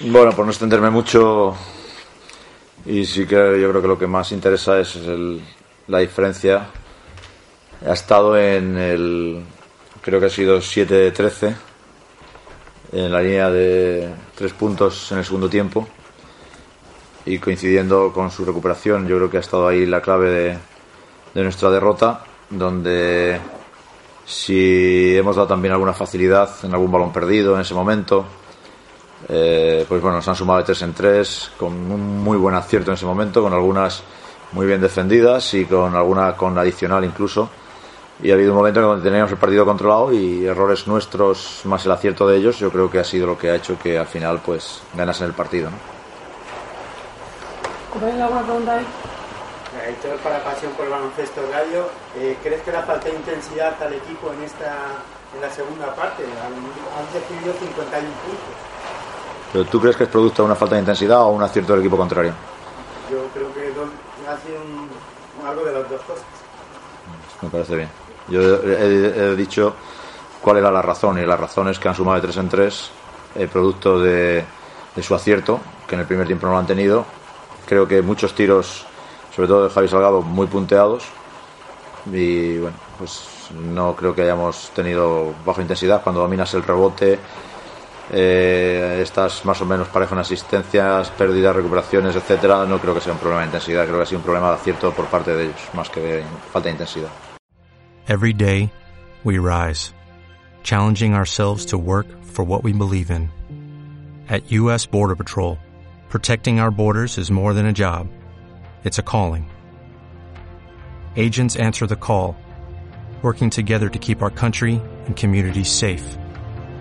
Bueno, por no extenderme mucho, y sí que yo creo que lo que más interesa es el, la diferencia. Ha estado en el, creo que ha sido 7-13, en la línea de tres puntos en el segundo tiempo. Y coincidiendo con su recuperación, yo creo que ha estado ahí la clave de, de nuestra derrota, donde si hemos dado también alguna facilidad en algún balón perdido en ese momento, eh, pues bueno, nos han sumado de tres en tres, con un muy buen acierto en ese momento, con algunas muy bien defendidas y con alguna con adicional incluso. Y ha habido un momento en donde teníamos el partido controlado y errores nuestros más el acierto de ellos, yo creo que ha sido lo que ha hecho que al final pues ganas el partido. ¿no? alguna pregunta ahí? Héctor, para Pasión por el Baloncesto Radio, eh, ¿crees que la falta de intensidad al equipo en esta en la segunda parte? Han, han recibido 51 puntos. ¿Pero tú crees que es producto de una falta de intensidad o un acierto del equipo contrario? Yo creo que ha sido un, algo de las dos cosas. Me parece bien. Yo he, he dicho cuál era la razón y la razón es que han sumado de tres en tres el producto de, de su acierto, que en el primer tiempo no lo han tenido. Creo que muchos tiros, sobre todo de Javi Salgado, muy punteados. Y bueno, pues no creo que hayamos tenido baja intensidad cuando dominas el rebote. Eh, estás más o menos parejo en asistencias, pérdidas, recuperaciones, etcétera. No creo que sea un problema de intensidad, creo que ha sido un problema de acierto por parte de ellos, más que de falta de intensidad. Every day, we rise, challenging ourselves to work for what we believe in. At U.S. Border Patrol, protecting our borders is more than a job, it's a calling. Agents answer the call, working together to keep our country and communities safe.